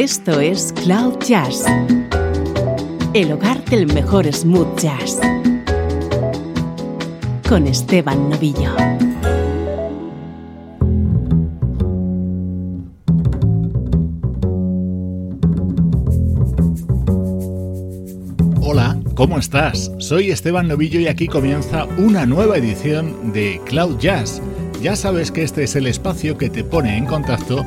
Esto es Cloud Jazz, el hogar del mejor smooth jazz, con Esteban Novillo. Hola, ¿cómo estás? Soy Esteban Novillo y aquí comienza una nueva edición de Cloud Jazz. Ya sabes que este es el espacio que te pone en contacto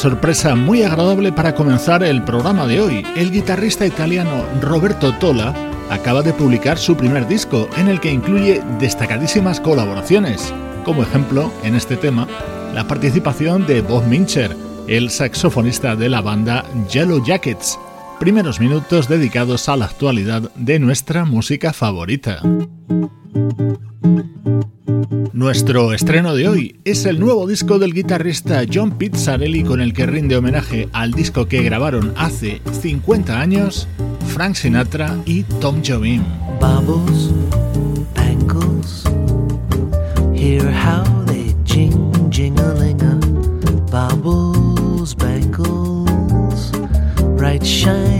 Sorpresa muy agradable para comenzar el programa de hoy. El guitarrista italiano Roberto Tola acaba de publicar su primer disco en el que incluye destacadísimas colaboraciones. Como ejemplo, en este tema, la participación de Bob Mincher, el saxofonista de la banda Yellow Jackets. Primeros minutos dedicados a la actualidad de nuestra música favorita. Nuestro estreno de hoy es el nuevo disco del guitarrista John Pizzarelli con el que rinde homenaje al disco que grabaron hace 50 años Frank Sinatra y Tom Jobim. Bubbles, bangles, hear how they jing jingling Bubbles, bangles, bright shiny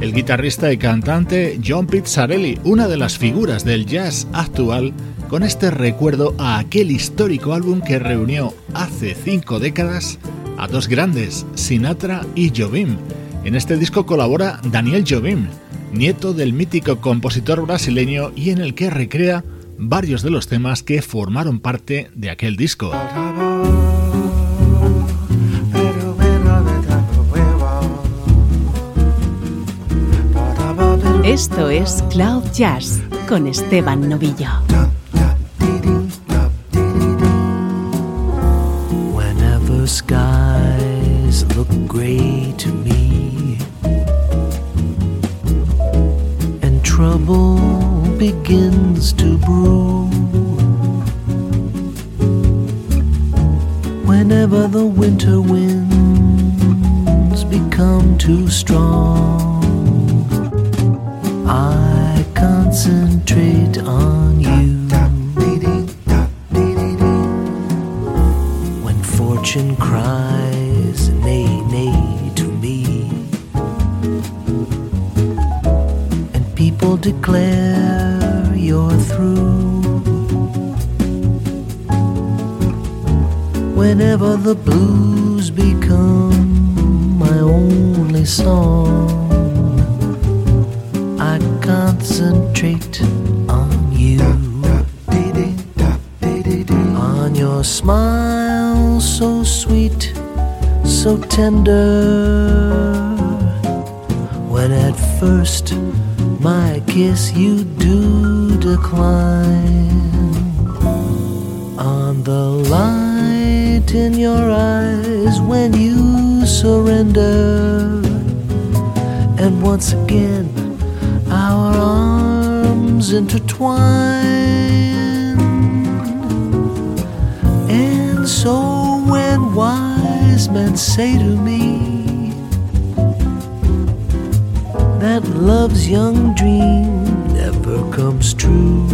El guitarrista y cantante John Pizzarelli, una de las figuras del jazz actual, con este recuerdo a aquel histórico álbum que reunió hace cinco décadas a dos grandes, Sinatra y Jobim. En este disco colabora Daniel Jobim, nieto del mítico compositor brasileño y en el que recrea varios de los temas que formaron parte de aquel disco. Esto es Cloud Jazz con Esteban Novillo. Begins to brew, whenever the winter winds become too strong. Blues become my only song. I concentrate on you. On your smile, so sweet, so tender. When at first my kiss you do decline. On the in your eyes when you surrender. And once again, our arms intertwine. And so when wise men say to me that love's young dream never comes true,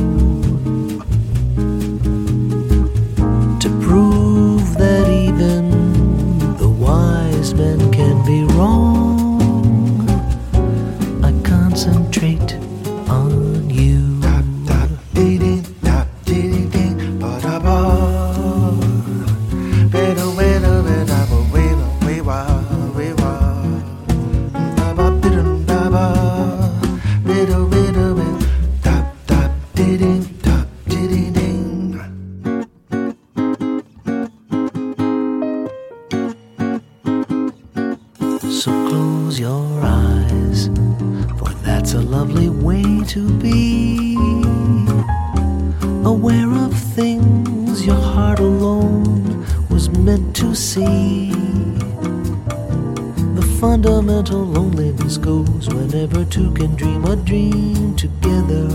loneliness goes whenever two can dream a dream together.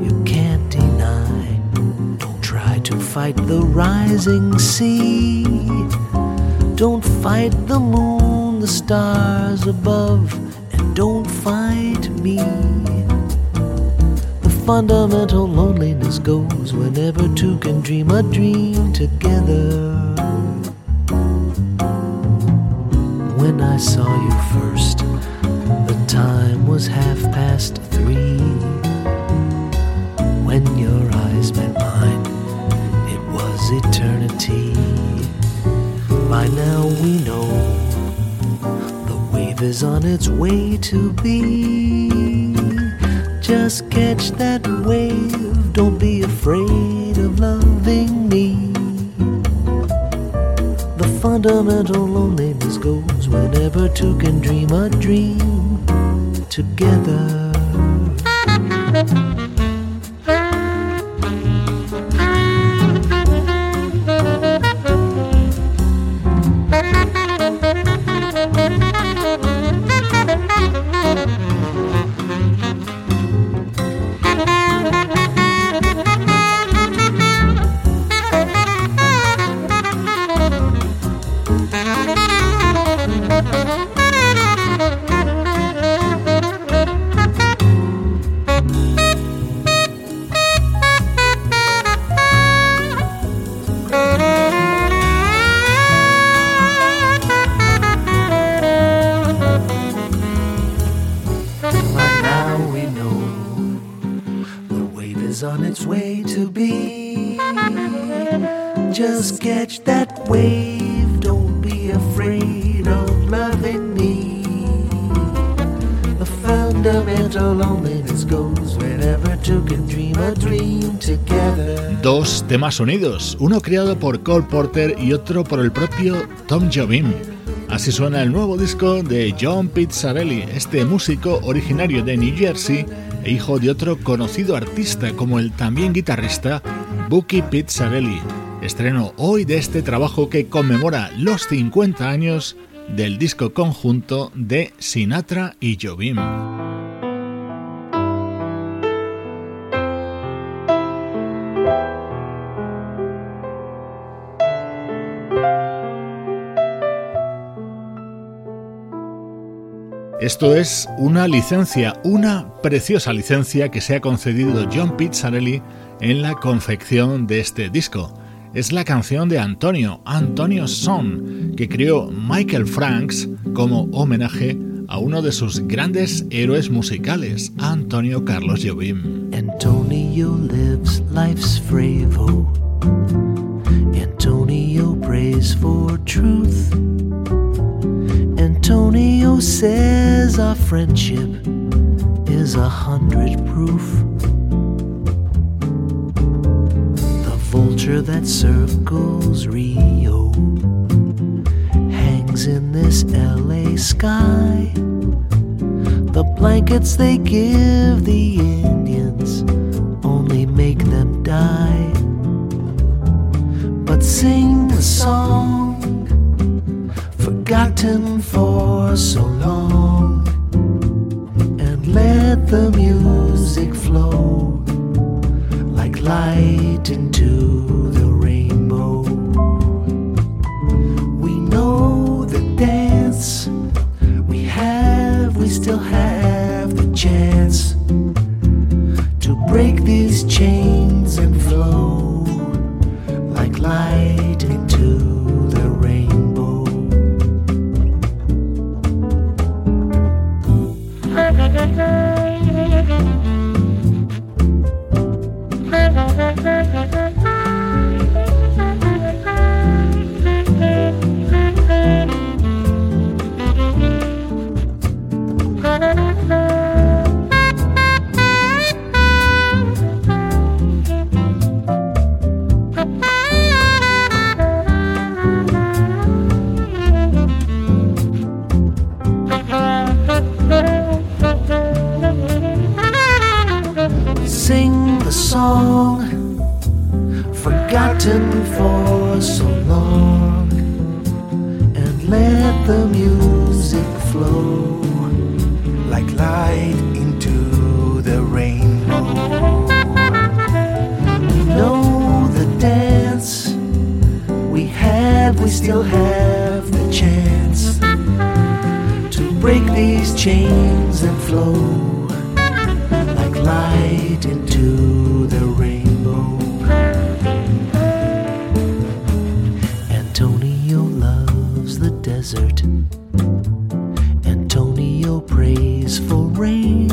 You can't deny, don't try to fight the rising sea. Don't fight the moon, the stars above, and don't fight me. The fundamental loneliness goes whenever two can dream a dream together. Saw you first, the time was half past three. When your eyes met mine, it was eternity. By now we know the wave is on its way to be. Just catch that wave, don't be afraid of loving me. Fundamental loneliness goes whenever two can dream a dream together. Is on its way to be. Just catch that wave, don't be afraid of loving me. The fundamental loneliness goes whenever two can dream a dream together. Dos temas unidos, uno creado por Cole Porter y otro por el propio Tom Jobim. Así suena el nuevo disco de John Pizzarelli, este músico originario de New Jersey e hijo de otro conocido artista como el también guitarrista Bucky Pizzarelli. Estreno hoy de este trabajo que conmemora los 50 años del disco conjunto de Sinatra y Jobim. Esto es una licencia, una preciosa licencia que se ha concedido John Pizzarelli en la confección de este disco. Es la canción de Antonio, Antonio Son, que creó Michael Franks como homenaje a uno de sus grandes héroes musicales, Antonio Carlos Jobim. Antonio lives life's fravo. Antonio prays for truth. Antonio says our friendship is a hundred proof. The vulture that circles Rio hangs in this LA sky. The blankets they give the Indians only make them die. But sing the song forgotten for so long and let the music flow like light into desert. Antonio prays for rain.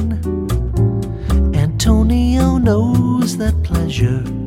Antonio knows that pleasure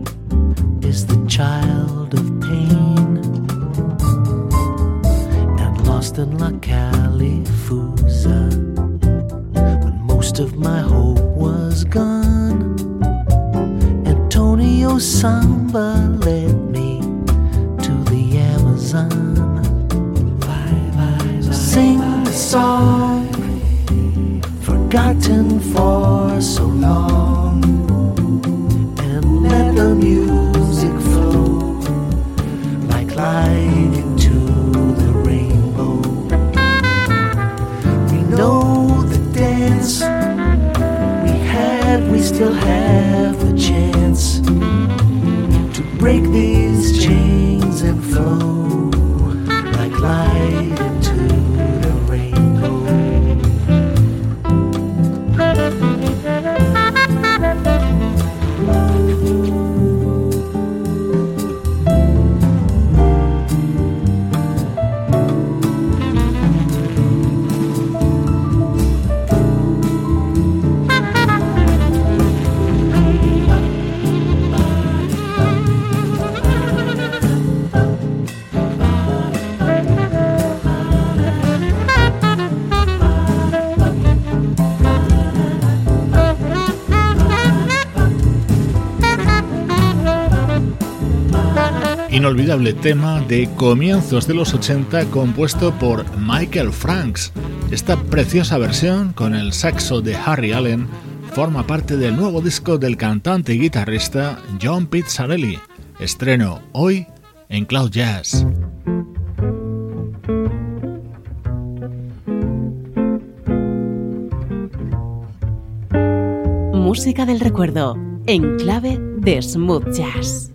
Inolvidable tema de comienzos de los 80 compuesto por Michael Franks. Esta preciosa versión con el saxo de Harry Allen forma parte del nuevo disco del cantante y guitarrista John Pizzarelli. Estreno hoy en Cloud Jazz. Música del recuerdo en clave de smooth jazz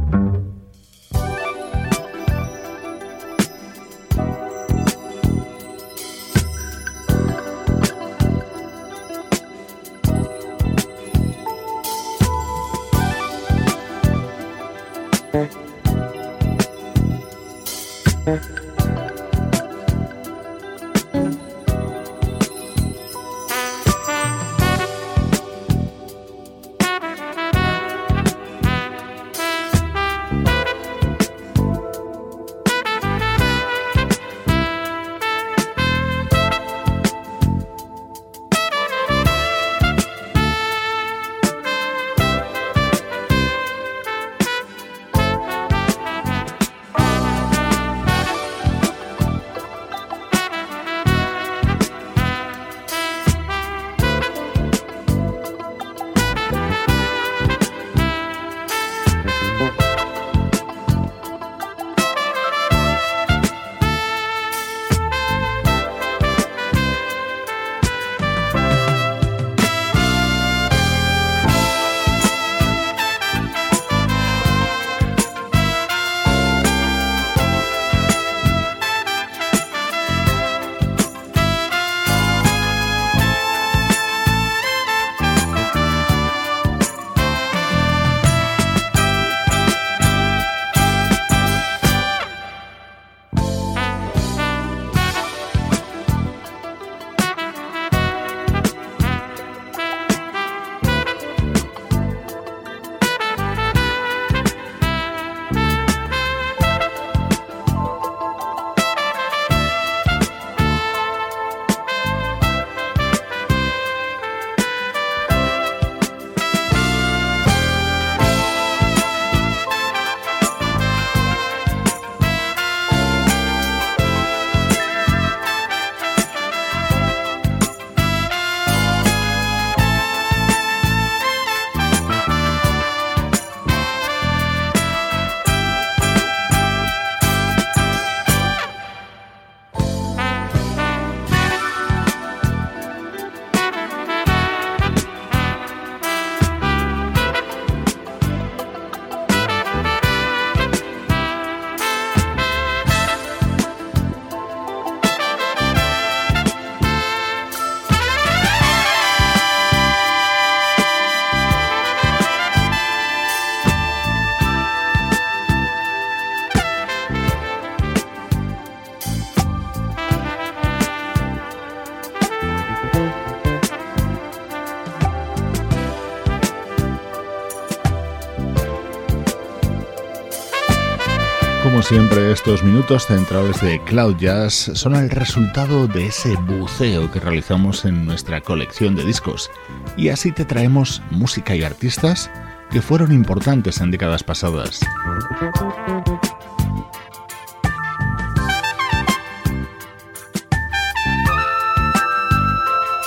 Estos minutos centrales de Cloud Jazz son el resultado de ese buceo que realizamos en nuestra colección de discos. Y así te traemos música y artistas que fueron importantes en décadas pasadas.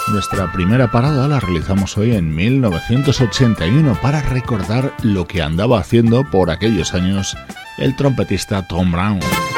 Nuestra primera parada la realizamos hoy en 1981 para recordar lo que andaba haciendo por aquellos años el trompetista Tom Brown.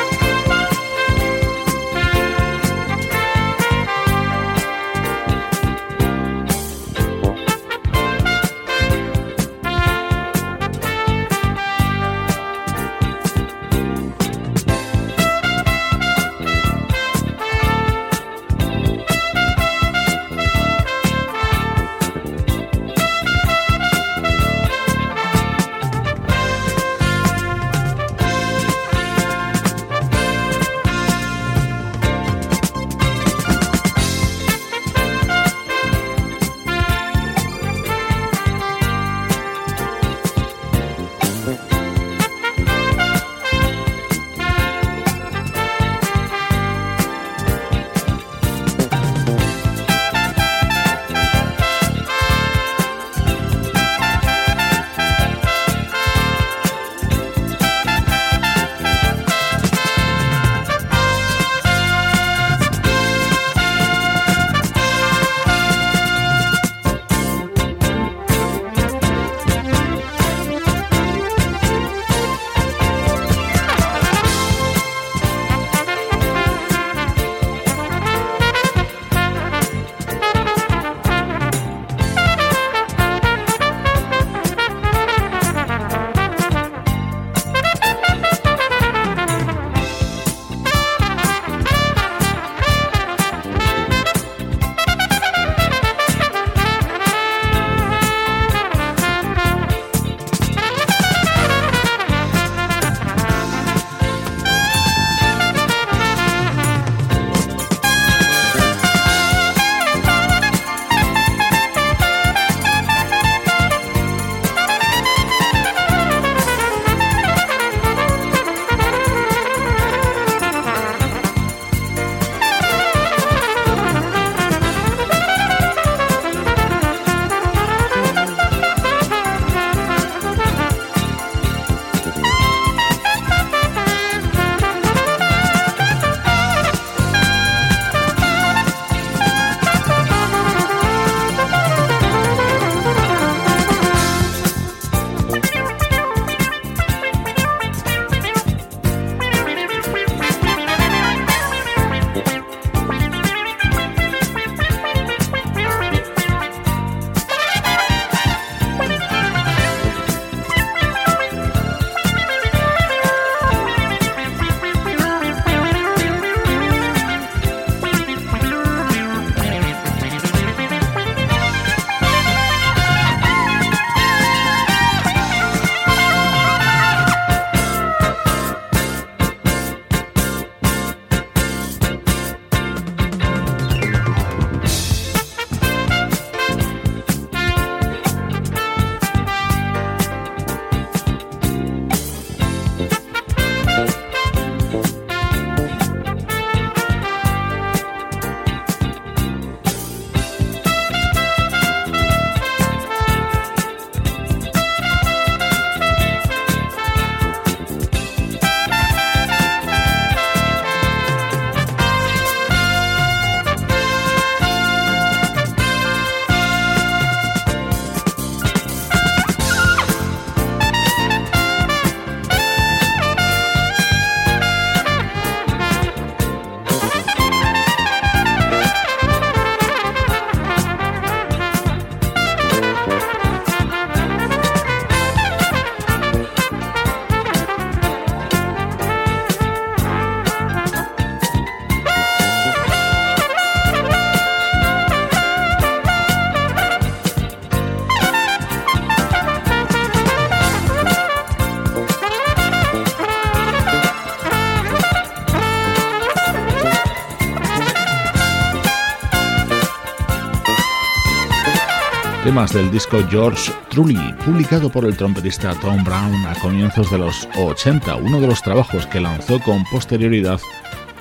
temas del disco George Truly, publicado por el trompetista Tom Brown a comienzos de los 80, uno de los trabajos que lanzó con posterioridad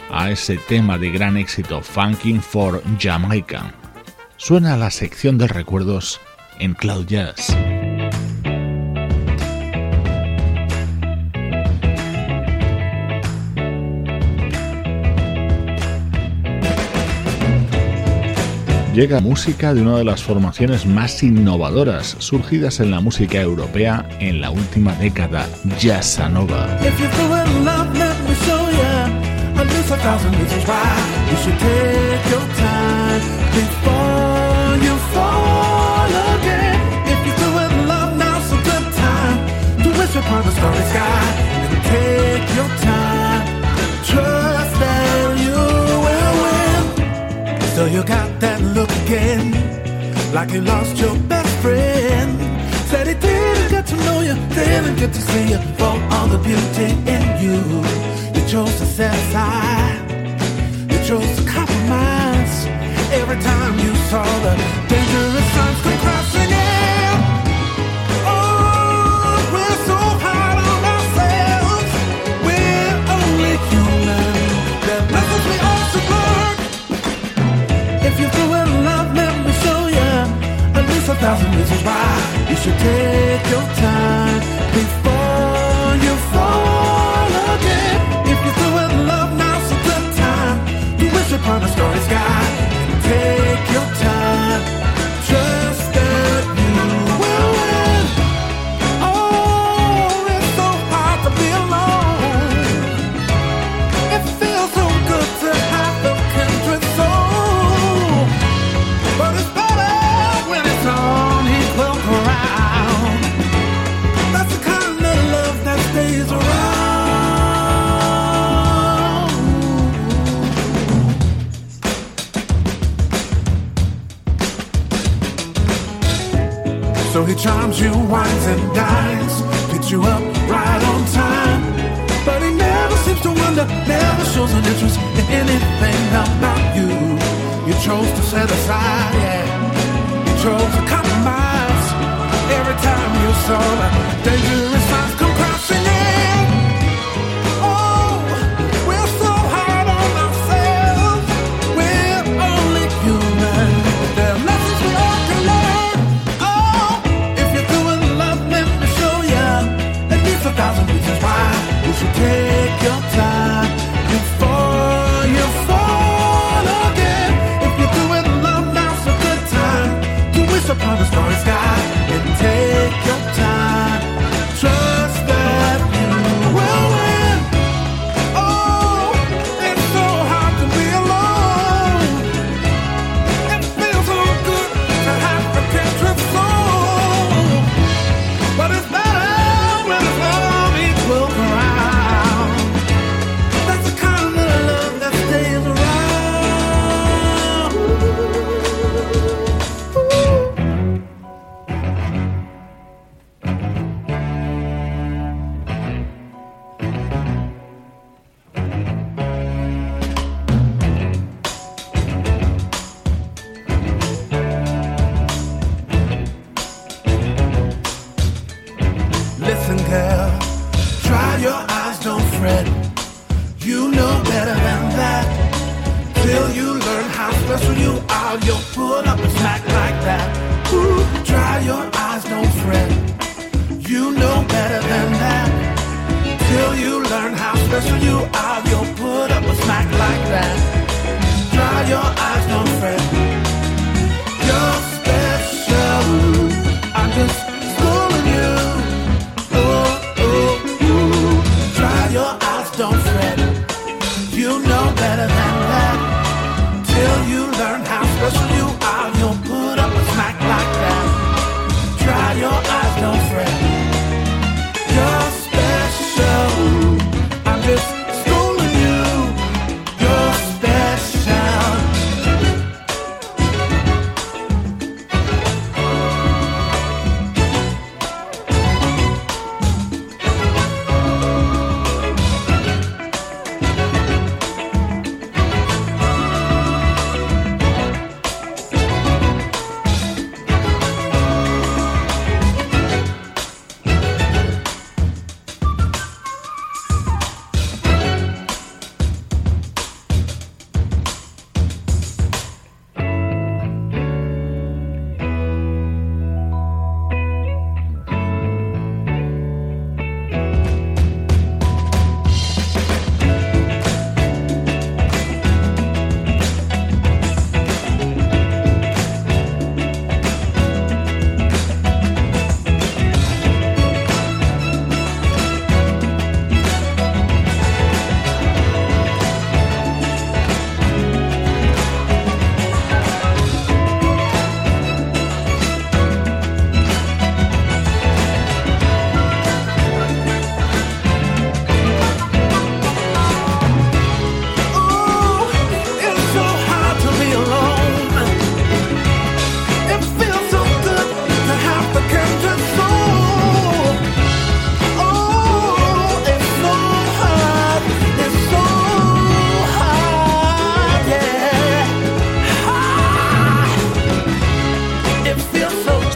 a ese tema de gran éxito, Funkin' for Jamaica. Suena la sección de recuerdos en Cloud Jazz. llega música de una de las formaciones más innovadoras surgidas en la música europea en la última década, Jazzanova. So you like you lost your best friend. Said he didn't get to know you, didn't get to see you for all the beauty in you. You chose to set aside, you chose to compromise. Every time you saw the dangerous signs come crossing, yeah. a thousand reasons why you should take your time before you fall again. If you're through with love, now's the time. You wish upon a starry sky. some dangerous times.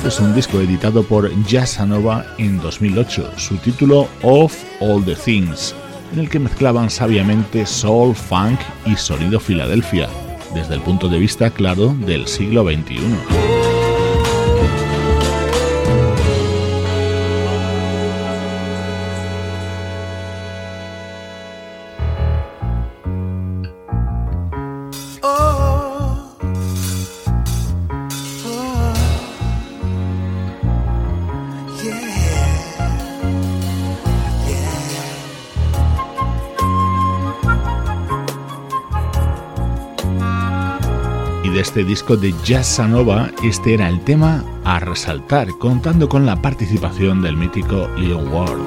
Es un disco editado por Jazzanova en 2008, su título Of All the Things, en el que mezclaban sabiamente soul, funk y sonido Filadelfia, desde el punto de vista claro del siglo XXI. Este disco de Jazz Nova, este era el tema a resaltar, contando con la participación del mítico Leon Ward.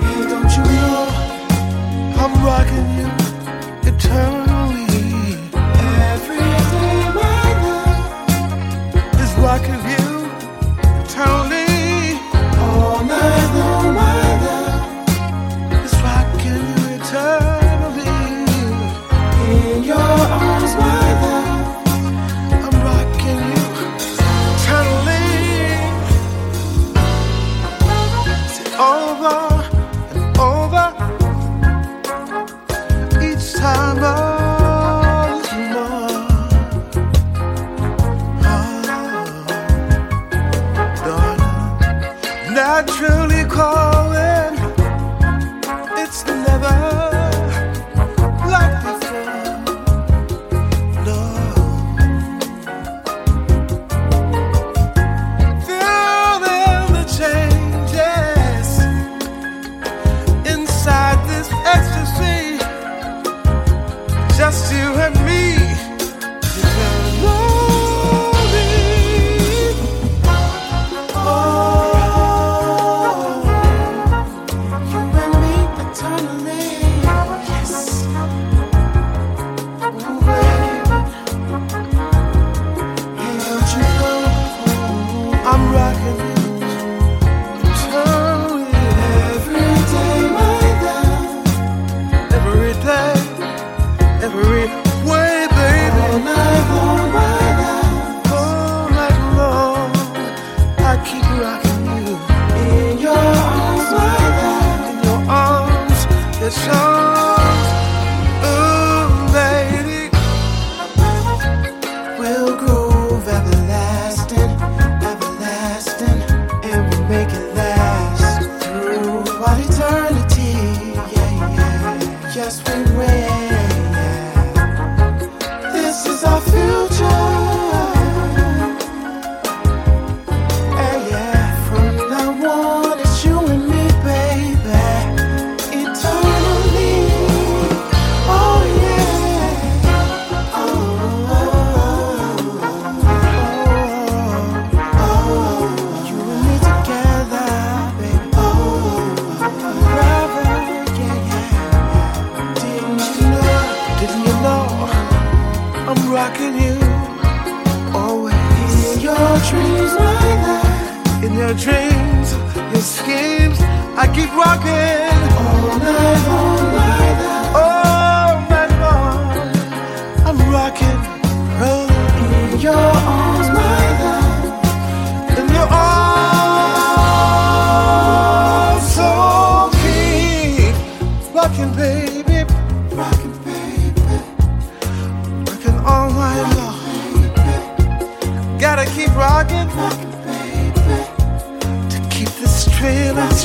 dreams. I keep rocking all night long.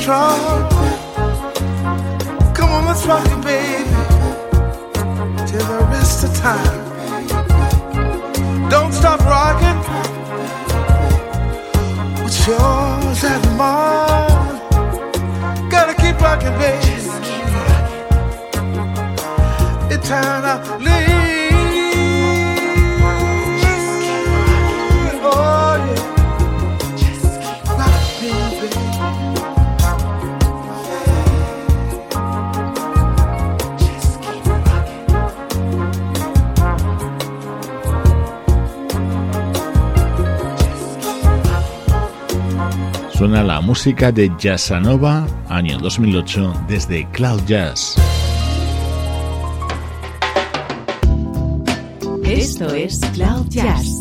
trouble. Come on, let's rock it, baby, till the rest of time. Don't stop rocking. What's yours and mine? Gotta keep rocking, baby. Eternally. Suena la música de Jazzanova, año 2008, desde Cloud Jazz. Esto es Cloud Jazz,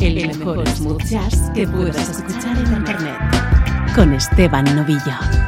el mejor smooth jazz que puedas escuchar en Internet. Con Esteban Novillo.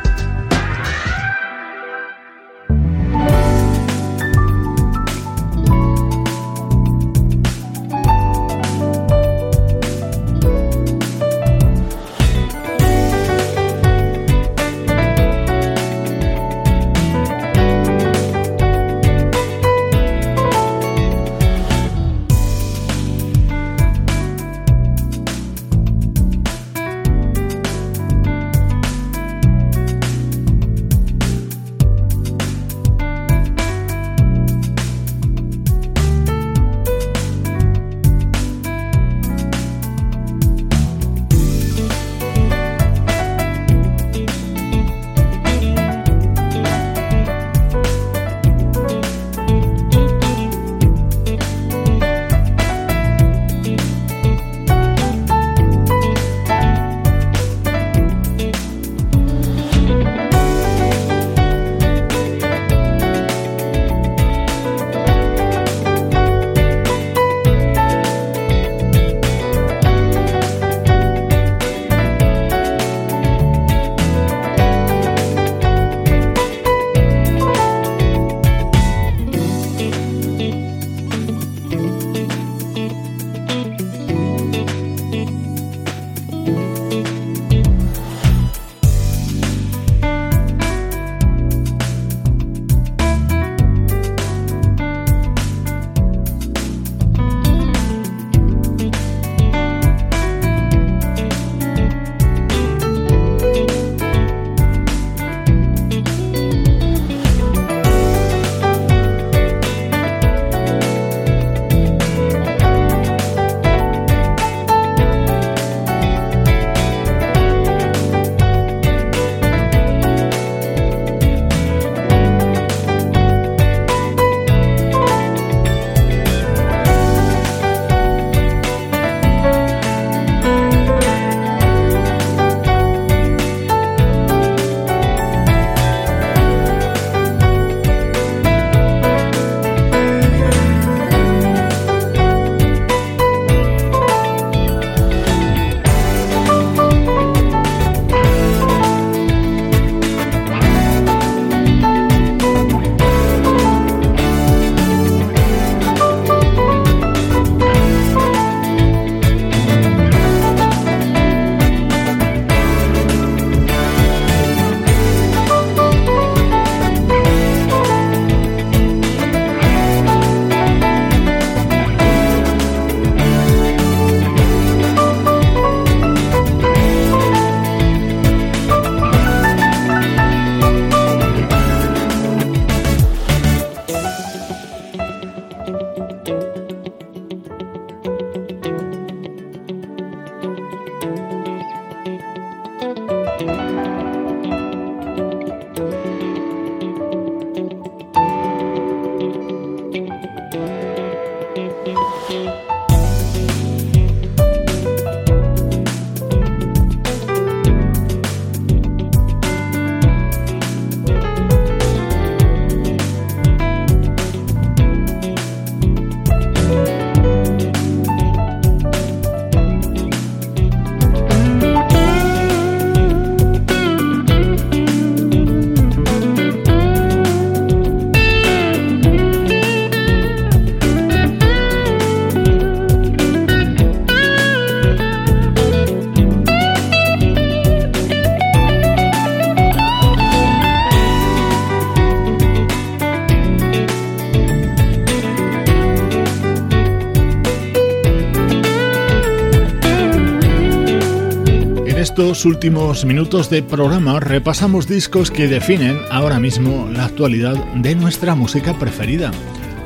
Estos últimos minutos de programa repasamos discos que definen ahora mismo la actualidad de nuestra música preferida.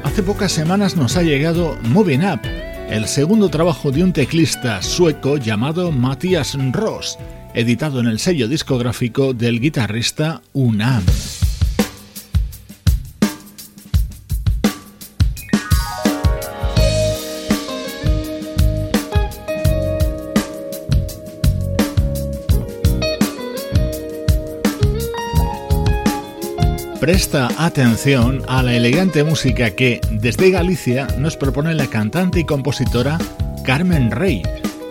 Hace pocas semanas nos ha llegado Moving Up, el segundo trabajo de un teclista sueco llamado Matthias Ross, editado en el sello discográfico del guitarrista Unam. Presta atención a la elegante música que desde Galicia nos propone la cantante y compositora Carmen Rey.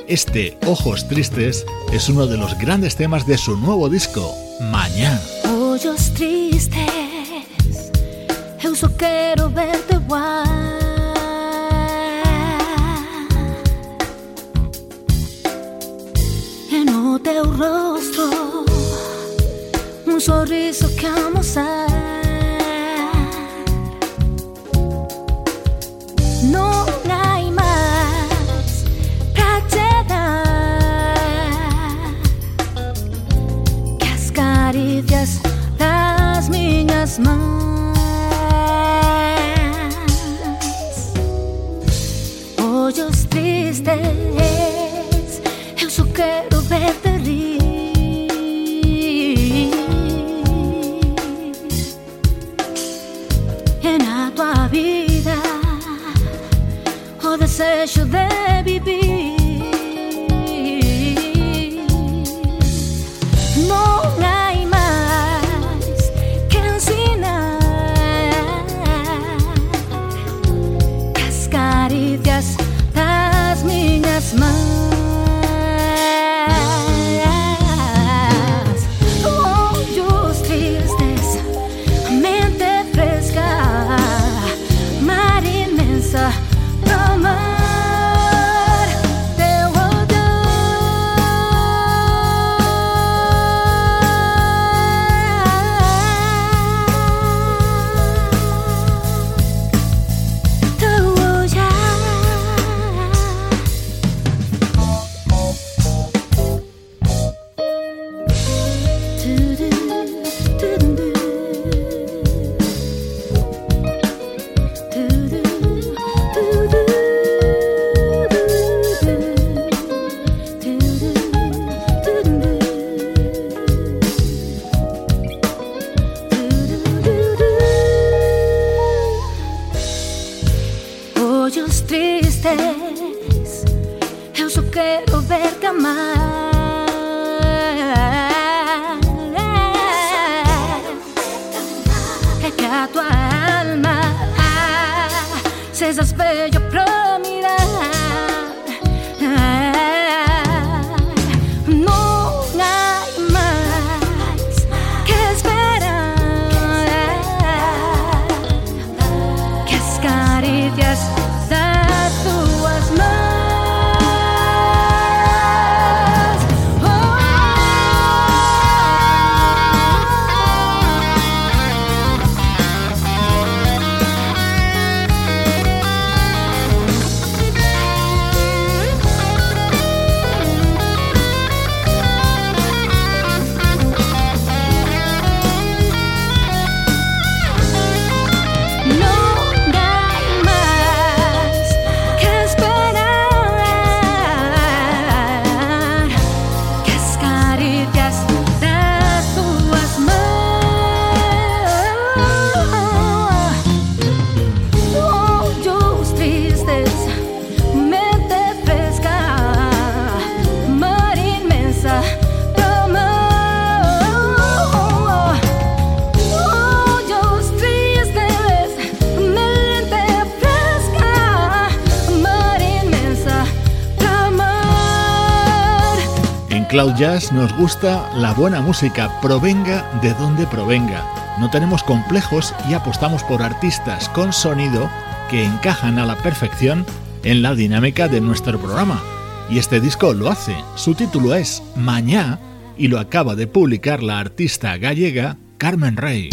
Este Ojos Tristes es uno de los grandes temas de su nuevo disco, Mañana. Ojos tristes, solo quiero verte igual. En o teu rosto, un sorriso que amo. Smile. Yes. Cloud Jazz nos gusta la buena música, provenga de donde provenga. No tenemos complejos y apostamos por artistas con sonido que encajan a la perfección en la dinámica de nuestro programa. Y este disco lo hace. Su título es Mañá y lo acaba de publicar la artista gallega Carmen Rey.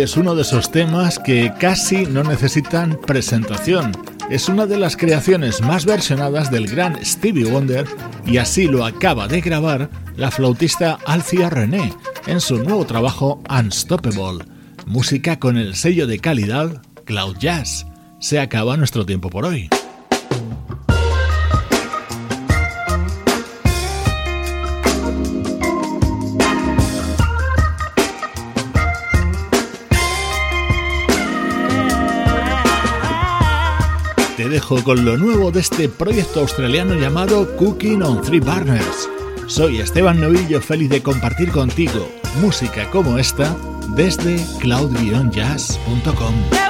Es uno de esos temas que casi no necesitan presentación. Es una de las creaciones más versionadas del gran Stevie Wonder y así lo acaba de grabar la flautista Alcia René en su nuevo trabajo Unstoppable. Música con el sello de calidad Cloud Jazz. Se acaba nuestro tiempo por hoy. Dejo con lo nuevo de este proyecto australiano llamado Cooking on Three Burners. Soy Esteban Novillo, feliz de compartir contigo música como esta desde cloud-jazz.com.